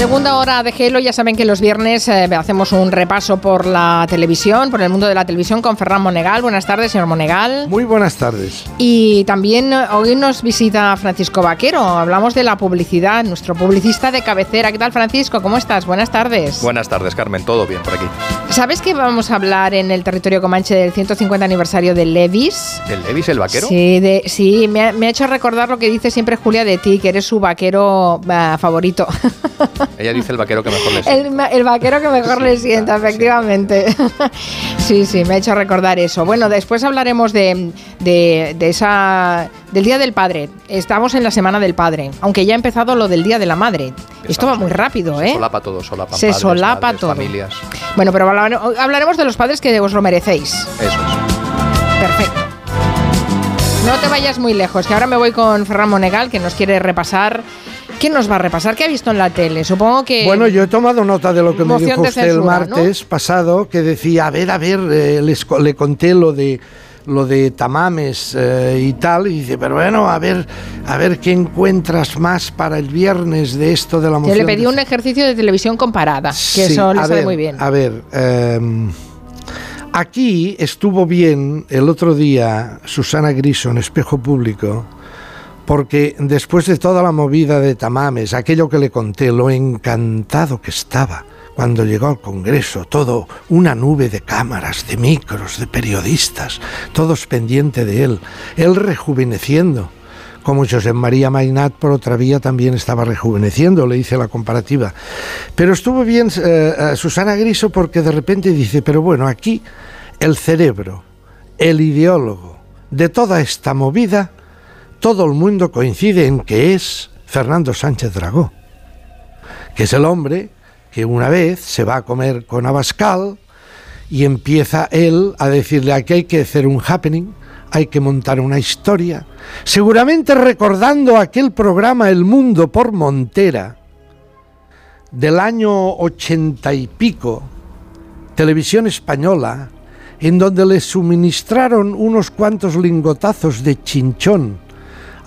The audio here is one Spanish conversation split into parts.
Segunda hora de Gelo, ya saben que los viernes eh, hacemos un repaso por la televisión, por el mundo de la televisión con Ferran Monegal. Buenas tardes, señor Monegal. Muy buenas tardes. Y también eh, hoy nos visita Francisco Vaquero. Hablamos de la publicidad, nuestro publicista de cabecera. ¿Qué tal, Francisco? ¿Cómo estás? Buenas tardes. Buenas tardes, Carmen. Todo bien por aquí. ¿Sabes que vamos a hablar en el territorio comanche del 150 aniversario de Levis? ¿El Levis, el vaquero? Sí, de, sí me, ha, me, ha, hecho recordar lo que dice siempre Julia de ti, que eres su vaquero uh, favorito. Ella dice el vaquero que mejor le sienta. El, el vaquero que mejor le sienta, efectivamente. Sí. sí, me ha hecho recordar eso. Bueno, después hablaremos de, de, de, esa del Día del Padre. Estamos en la Semana del Padre, aunque ya ha empezado lo del Día de la Madre. Estamos Esto va muy rápido, ¿eh? Se solapa todo, solapa Se padres, solapa madres, todo. familias. Bueno, pero hablaremos de los padres que os lo merecéis. Eso es. Perfecto. No te vayas muy lejos, que ahora me voy con Ferran Monegal, que nos quiere repasar. ¿Qué nos va a repasar? ¿Qué ha visto en la tele? Supongo que. Bueno, yo he tomado nota de lo que me dijo usted censura, el martes ¿no? pasado, que decía, a ver, a ver, eh, les, le conté lo de lo de tamames eh, y tal, y dice, pero bueno, a ver, a ver qué encuentras más para el viernes de esto de la Yo moción. le pedí un ejercicio de televisión comparada, que Sí, eso le sale ver, muy bien. A ver, eh, aquí estuvo bien el otro día Susana Griso en Espejo Público, porque después de toda la movida de Tamames, aquello que le conté, lo encantado que estaba cuando llegó al Congreso, todo una nube de cámaras, de micros, de periodistas, todos pendientes de él, él rejuveneciendo como José María Mainat por otra vía también estaba rejuveneciendo, le hice la comparativa. Pero estuvo bien eh, eh, Susana Griso porque de repente dice, pero bueno, aquí el cerebro, el ideólogo de toda esta movida, todo el mundo coincide en que es Fernando Sánchez Dragó, que es el hombre que una vez se va a comer con Abascal y empieza él a decirle aquí hay que hacer un happening, hay que montar una historia, seguramente recordando aquel programa El Mundo por Montera del año ochenta y pico, televisión española, en donde le suministraron unos cuantos lingotazos de chinchón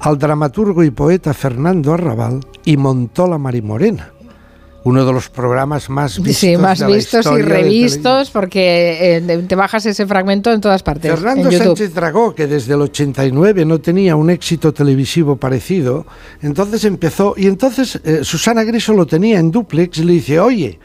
al dramaturgo y poeta Fernando Arrabal y montó La Marimorena, uno de los programas más vistos, Sí, más de la vistos y revistos, porque eh, te bajas ese fragmento en todas partes. Fernando en. Sánchez Dragó, que desde el 89 no tenía un éxito televisivo parecido, entonces empezó, y entonces eh, Susana Griso lo tenía en duplex y le dice, oye,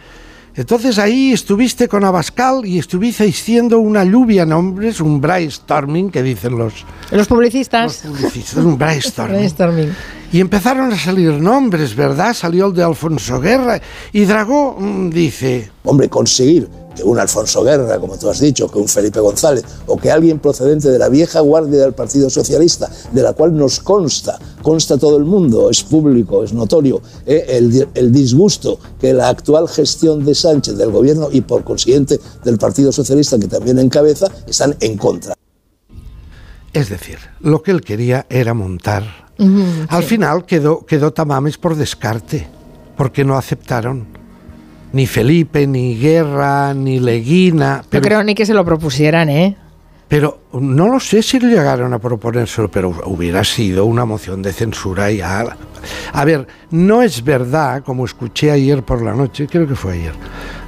entonces ahí estuviste con Abascal y estuviste haciendo una lluvia de nombres, un brainstorming, que dicen los, Los los publicistas. publicistas, un brainstorming. Brainstorming. Y empezaron a salir nombres, ¿verdad? Salió el de Alfonso Guerra y Dragó mm, dice, Hombre, conseguir que un Alfonso Guerra, como tú has dicho, que un Felipe González o que alguien procedente de la vieja guardia del Partido Socialista, de la cual nos consta, consta todo el mundo, es público, es notorio, eh, el, di- el disgusto que la actual gestión de Sánchez del gobierno y por consiguiente del Partido Socialista que también encabeza están en contra. Es decir, lo que él quería era montar. Al final quedó, quedó Tamames por descarte, porque no aceptaron ni Felipe, ni Guerra, ni Leguina. No Pero, creo ni que se lo propusieran, ¿eh? pero no lo sé si llegaron a proponérselo, pero hubiera sido una moción de censura ya. A ver, no es verdad, como escuché ayer por la noche, creo que fue ayer,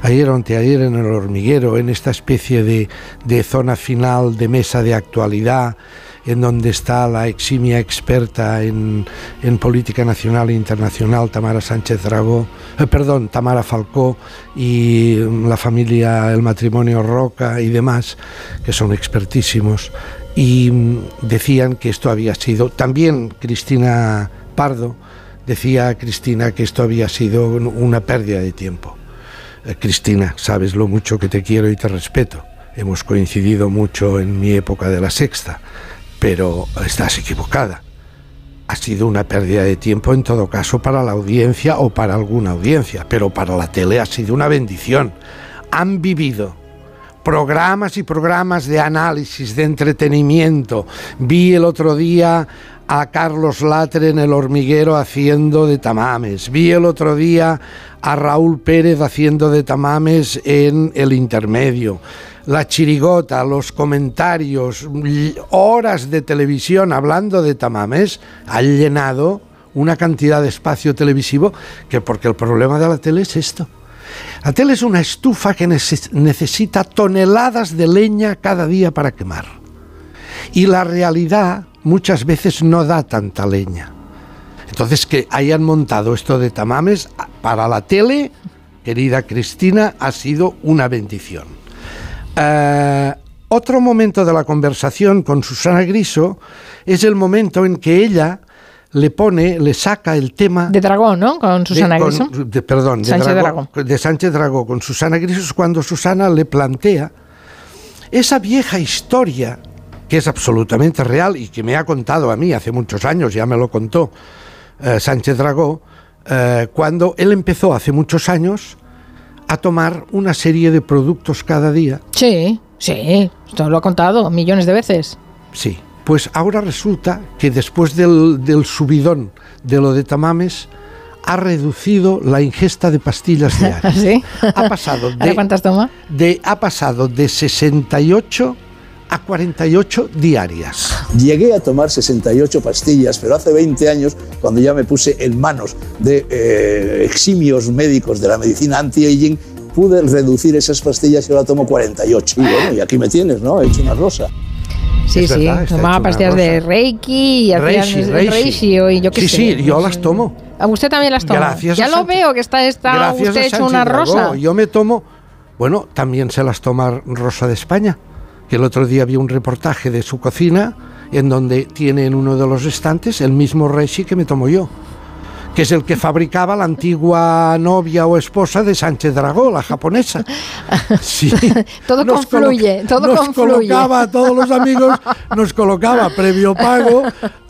ayer o anteayer en el hormiguero, en esta especie de, de zona final de mesa de actualidad, en donde está la eximia experta en, política nacional e internacional, Tamara Sánchez Dragó, eh, perdón, Tamara Falcó y mm, la familia, el matrimonio Roca y demás, que son expertísimos, y mm, decían que esto había sido, también Cristina Pardo, decía Cristina que esto había sido un- una pérdida de tiempo. Eh, Cristina, sabes lo mucho que te quiero y te respeto. Hemos coincidido mucho en mi época de la sexta, pero estás equivocada. Ha sido una pérdida de tiempo en todo caso para la audiencia o para alguna audiencia, pero para la tele ha sido una bendición. Han vivido programas y programas de análisis, de entretenimiento. Vi el otro día a Carlos Latre en el hormiguero haciendo de tamames. Vi el otro día a Raúl Pérez haciendo de tamames en el intermedio. La chirigota, los comentarios, horas de televisión hablando de tamames, han llenado una cantidad de espacio televisivo que porque el problema de la tele es esto. La tele es una estufa que necesita toneladas de leña cada día para quemar. Y la realidad muchas veces no da tanta leña. Entonces que hayan montado esto de tamames para la tele, querida Cristina, ha sido una bendición. Eh, otro momento de la conversación con Susana Griso es el momento en que ella le pone, le saca el tema... De Dragón, ¿no? Con Susana Griso. perdón, de, Sánchez Dragó, de Sánchez Dragó con Susana Griso es cuando Susana le plantea esa vieja historia que es absolutamente real y que me ha contado a mí hace muchos años, ya me lo contó eh, Sánchez Dragó, eh, cuando él empezó hace muchos años a tomar una serie de productos cada día. Sí, sí, esto lo ha contado millones de veces. Sí, pues ahora resulta que después del, subidón de lo de Tamames, ha reducido la ingesta de pastillas diarias. ¿Sí? Ha pasado de, cuántas toma? De, ha pasado de 68 a 48 diarias. Llegué a tomar 68 pastillas, pero hace 20 años, cuando ya me puse en manos de eh, eximios médicos de la medicina anti-aging, pude reducir esas pastillas y ahora tomo 48. Y bueno, y aquí me tienes, ¿no? He hecho una rosa. Sí, sí, tomaba pastillas de Reiki y Reishi, Reishi. y yo qué sí, sé. Sí, yo las tomo. ¿A usted también las toma? Gracias ya lo veo que está, está usted hecho una rosa. Yo me tomo, bueno, también se las toma Rosa de España el otro día vi un reportaje de su cocina en donde tiene en uno de los estantes el mismo reishi que me tomo yo que es el que fabricaba la antigua novia o esposa de Sánchez Dragó, la japonesa. Sí. todo confluye, todo nos colocaba a todos los amigos, nos colocaba previo pago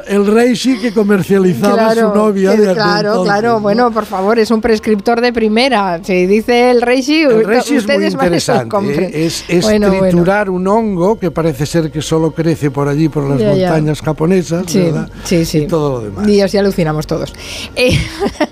el Reishi que comercializaba su novia. de claro, claro, bueno, por favor, es un prescriptor de primera. Si dice el Reishi, el Reishi es muy interesante. ¿eh? Es, triturar un hongo que parece ser que solo crece por allí, por las montañas japonesas, ¿verdad? Sí, sí. Y todo lo demás. Y así alucinamos todos. Eh,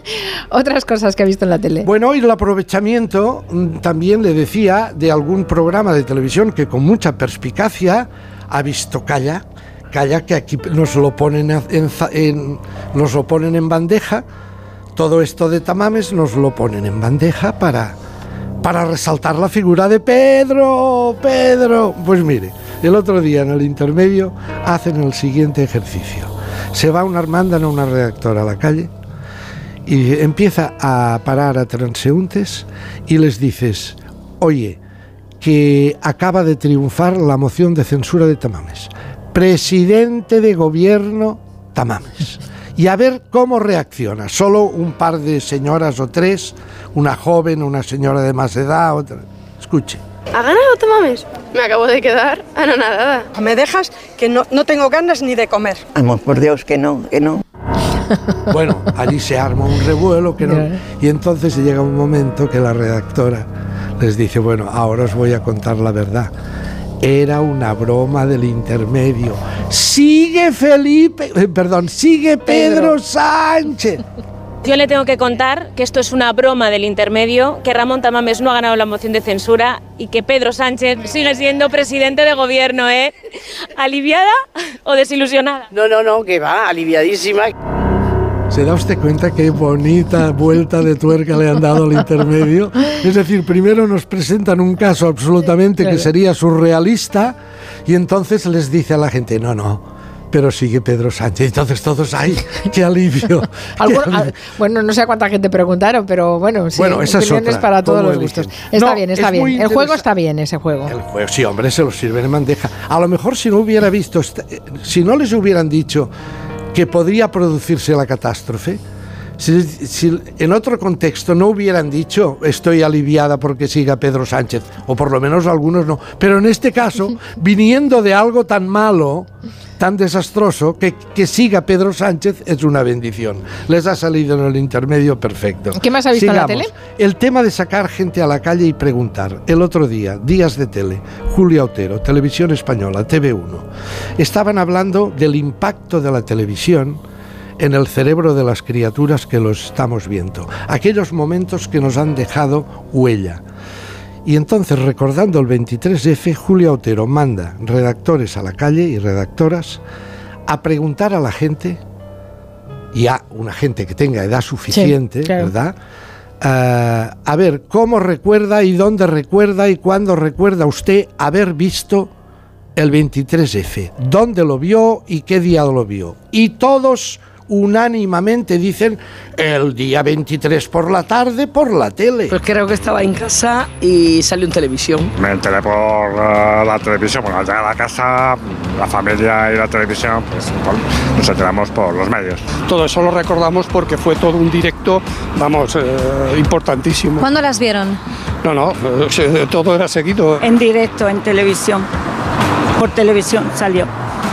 otras cosas que ha visto en la tele. Bueno, y el aprovechamiento mm, también le decía de algún programa de televisión que con mucha perspicacia ha visto Calla, Calla que aquí nos lo ponen en, nos lo ponen en bandeja, todo esto de tamames nos lo ponen en bandeja para para resaltar la figura de Pedro, Pedro. Pues mire, el otro día en el intermedio hacen el siguiente ejercicio. Se va una mandan a una redactora a la calle y empieza a parar a transeúntes y les dices, oye, que acaba de triunfar la moción de censura de Tamames. Presidente de gobierno Tamames. Y a ver cómo reacciona. Solo un par de señoras o tres, una joven, una señora de más edad, otra. Escuche. ¿Ha ganado Tamames? Me acabo de quedar anonadada. ¿Me dejas? Que no, no tengo ganas ni de comer. Vamos, por Dios, que no, que no. Bueno, allí se arma un revuelo que no, y entonces llega un momento que la redactora les dice, bueno, ahora os voy a contar la verdad. Era una broma del intermedio. Sigue Felipe, eh, perdón, sigue Pedro. Sánchez. Yo le tengo que contar que esto es una broma del intermedio, que Ramón Tamames no ha ganado la moción de censura y que Pedro Sánchez sigue siendo presidente de gobierno, ¿eh? ¿Aliviada o desilusionada? No, no, no, que va, aliviadísima. ¿Se da usted cuenta qué bonita vuelta de tuerca le han dado al intermedio? Es decir, primero nos presentan un caso absolutamente que sería surrealista y entonces les dice a la gente, no, no, pero sigue Pedro Sánchez. Entonces todos, ¡ay, qué alivio! bueno, no sé a cuánta gente preguntaron, pero bueno, sí, bueno, esa es para todos los gustos. Está bien, está bien. El juego está bien, ese juego. El juego, sí, hombre, se lo sirven en bandeja. A lo mejor si no hubiera visto, si no les hubieran dicho que podría producirse la catástrofe, si, en otro contexto no hubieran dicho estoy aliviada porque siga Pedro Sánchez, o por lo menos algunos no, pero en este caso, viniendo de algo tan malo, tan desastroso que, que siga Pedro Sánchez es una bendición. Les ha salido en el intermedio perfecto. ¿Qué más ha visto en la tele? El tema de sacar gente a la calle y preguntar. El otro día, días de tele, Julia Otero, Televisión Española, TV1, estaban hablando del impacto de la televisión en el cerebro de las criaturas que lo estamos viendo. Aquellos momentos que nos han dejado huella. Y entonces, recordando el 23F, Julia Otero manda redactores a la calle y redactoras a preguntar a la gente, ya una gente que tenga edad suficiente, ¿verdad? Eh, a ver, ¿cómo recuerda y dónde recuerda y cuándo recuerda usted haber visto el 23F? ¿Dónde lo vio y qué día lo vio? Y todos unánimamente dicen el día 23 por la tarde por la tele. Pues creo que estaba en casa y salió en televisión. Me enteré por uh, la televisión, porque al llegar a la casa, la familia y la televisión, pues nos enteramos por los medios. Todo eso lo recordamos porque fue todo un directo, vamos, eh, importantísimo. ¿Cuándo las vieron? No, no, eh, todo era seguido. En directo, en televisión. Por televisión salió.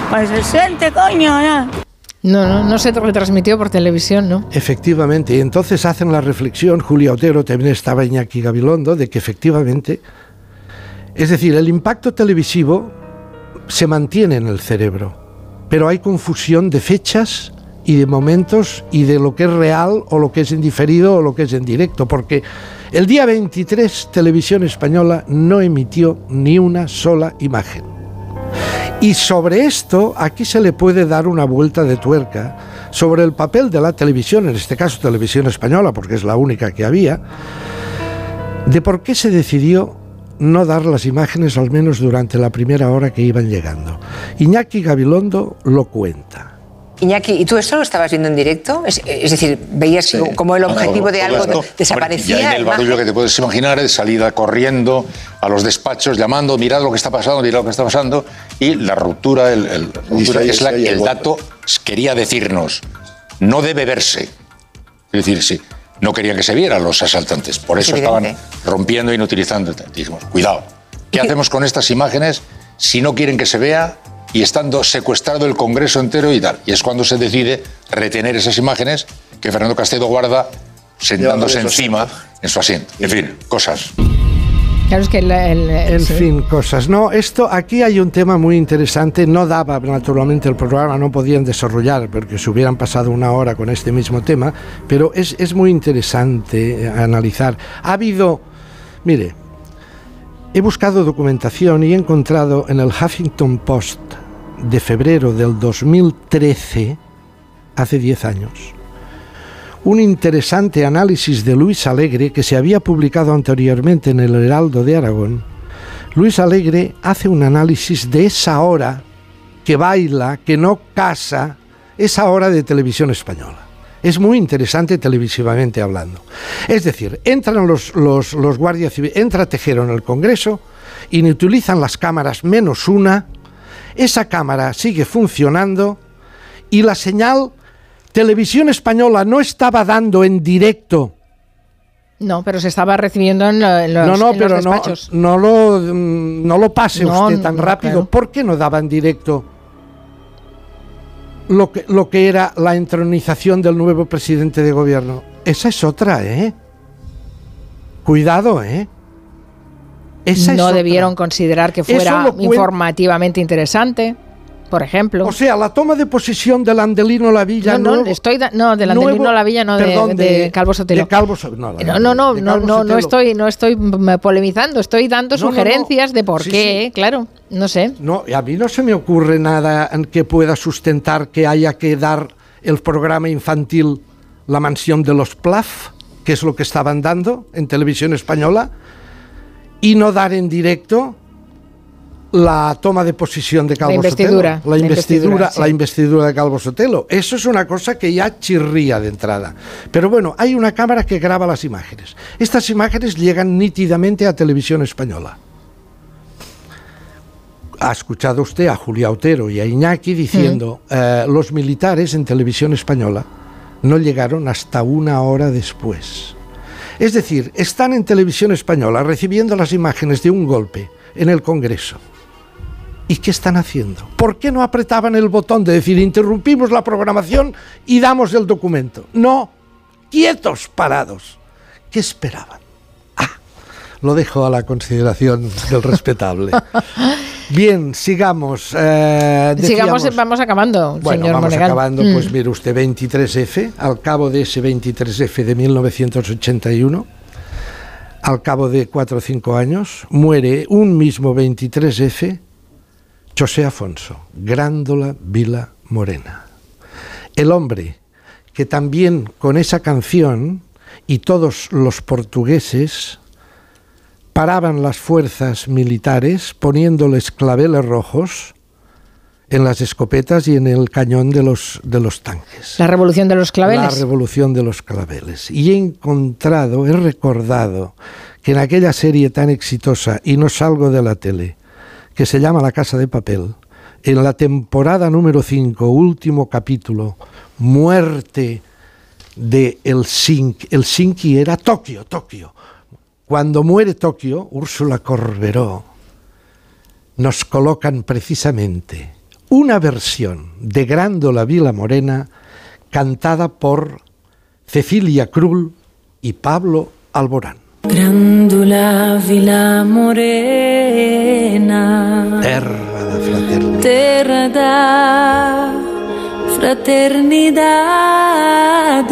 Pues se siente, coño, ¿no? No, no, no se retransmitió por televisión, ¿no? Efectivamente, y entonces hacen la reflexión, Julia Otero, también estaba Iñaki Gabilondo, de que efectivamente, es decir, el impacto televisivo se mantiene en el cerebro, pero hay confusión de fechas y de momentos y de lo que es real o lo que es en diferido o lo que es en directo, porque el día 23 Televisión Española no emitió ni una sola imagen. Y sobre esto, aquí se le puede dar una vuelta de tuerca sobre el papel de la televisión, en este caso televisión española, porque es la única que había, de por qué se decidió no dar las imágenes al menos durante la primera hora que iban llegando. Iñaki Gabilondo lo cuenta. Iñaki, ¿y tú esto lo estabas viendo en directo? Es, decir, veías como el objetivo de algo desaparecía. y en el barullo que te puedes imaginar, de salida corriendo a los despachos, llamando, mirad lo que está pasando, mirad lo que está pasando, y la ruptura, el, es la que el dato quería decirnos, no debe verse. Es decir, sí, no querían que se vieran los asaltantes, por eso estaban rompiendo y inutilizando. Dijimos, cuidado, ¿qué hacemos con estas imágenes si no quieren que se vea? Y estando secuestrado el Congreso entero y tal. Y es cuando se decide retener esas imágenes que Fernando Castedo guarda sentándose encima en su asiento. En fin, cosas. Claro, es que en fin, cosas. No, esto aquí hay un tema muy interesante. No daba naturalmente el programa, no podían desarrollar porque se hubieran pasado una hora con este mismo tema, pero es, es muy interesante analizar. Ha habido, mire, he buscado documentación y he encontrado en el Huffington Post de febrero del 2013, hace 10 años, un interesante análisis de Luis Alegre que se había publicado anteriormente en el Heraldo de Aragón. Luis Alegre hace un análisis de esa hora que baila, que no casa, esa hora de televisión española. Es muy interesante televisivamente hablando. Es decir, entran los, los, los guardias civiles, entra Tejero en el Congreso, y utilizan las cámaras menos una esa cámara sigue funcionando y la señal Televisión Española no estaba dando en directo. No, pero se estaba recibiendo en, los, no, no, pero despachos. No, lo, mm, no lo pase usted tan rápido. ¿Por qué no daba en directo lo que, lo que era la entronización del nuevo presidente de gobierno? Esa es otra, ¿eh? Cuidado, ¿eh? No debieron considerar que fuera informativamente interesante por ejemplo. O sea, la toma de posesión del Andelino Lavilla no. No, estoy no del Andelino Lavilla, no de, Calvo Sotelo. De no, no, no, no, no, estoy, no estoy polemizando, estoy dando sugerencias de por qué, claro, no sé. No, a mí no se me ocurre nada en que pueda sustentar que haya que dar el programa infantil La Mansión de los Plaf, que es lo que estaban dando en televisión española y no dar en directo la toma de posición de Calvo la investidura, Sotelo. La, investidura, la investidura de Calvo Sotelo. Eso es una cosa que ya chirría de entrada. Pero bueno, hay una cámara que graba las imágenes. Estas imágenes llegan nítidamente a televisión española. Ha escuchado usted a Julia Otero y a Iñaki diciendo mm. eh, los militares en televisión española no llegaron hasta una hora después. Es decir, están en televisión española recibiendo las imágenes de un golpe en el Congreso. ¿Y qué están haciendo? ¿Por qué no apretaban el botón de decir interrumpimos la programación y damos el documento? No, quietos, parados. ¿Qué esperaban? Lo dejo a la consideración del respetable. Bien, sigamos. Eh, sigamos, vamos acabando, bueno, vamos acabando. Pues mm. mire usted, 23F, al cabo de ese 23F de 1981, al cabo de cuatro o cinco años, muere un mismo 23F, José Afonso, Grándola Vila Morena. El hombre que también con esa canción y todos los portugueses paraban las fuerzas militares poniéndoles claveles rojos en las escopetas y en el cañón de los, de los tanques. La revolución de los claveles. La revolución de los claveles. Y he encontrado, he recordado que en aquella serie tan exitosa, y no salgo de la tele, que se llama La Casa de Papel, en la temporada número 5, último capítulo, Muerte de Helsinki. Helsinki era Tokio, Tokio. Cuando muere Tokio, Úrsula Corberó nos colocan precisamente una versión de Grándola Vila Morena cantada por Cecilia Krull y Pablo Alborán. Grándola Vila Morena. Terra da fraternidad. Terra da fraternidad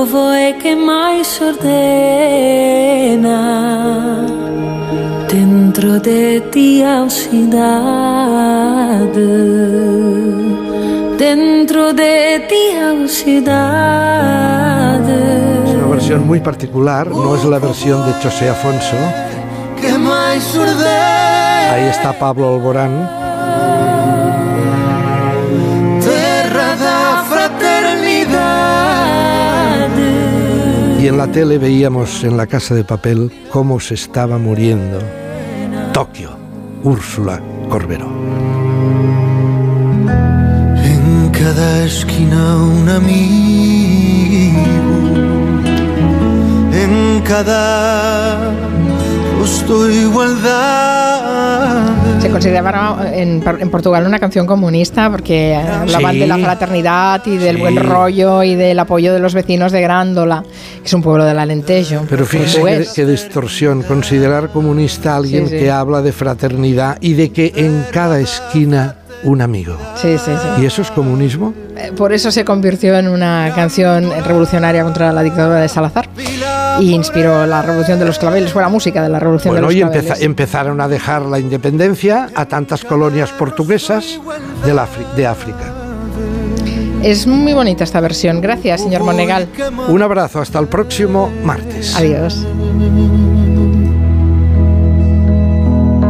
O povo é que mais ordena Dentro de ti a cidade Dentro de ti a cidade Es una versión muy particular, no es la versión de José Afonso. Que ordena Ahí está Pablo Alborán. Y en la tele veíamos en la casa de papel cómo se estaba muriendo Tokio, Úrsula Corberó. En cada esquina un amigo En cada igualdad Se consideraba en, en Portugal una canción comunista porque hablaban Sí. de la fraternidad y del Sí. buen rollo y del apoyo de los vecinos de Grándola, que es un pueblo del Alentejo. Pero fíjese qué, distorsión, considerar comunista a alguien Sí, sí. que habla de fraternidad y de que en cada esquina un amigo. Sí, sí, sí. ¿Y eso es comunismo? Eh, Por eso se convirtió en una canción revolucionaria contra la dictadura de Salazar y inspiró la revolución de los claveles, fue la música de la revolución Bueno, de y los claveles. empezaron a dejar la independencia a tantas colonias portuguesas del Afri- de África. Es muy bonita esta versión. Gracias, señor Monegal. Un abrazo, hasta el próximo martes. Adiós.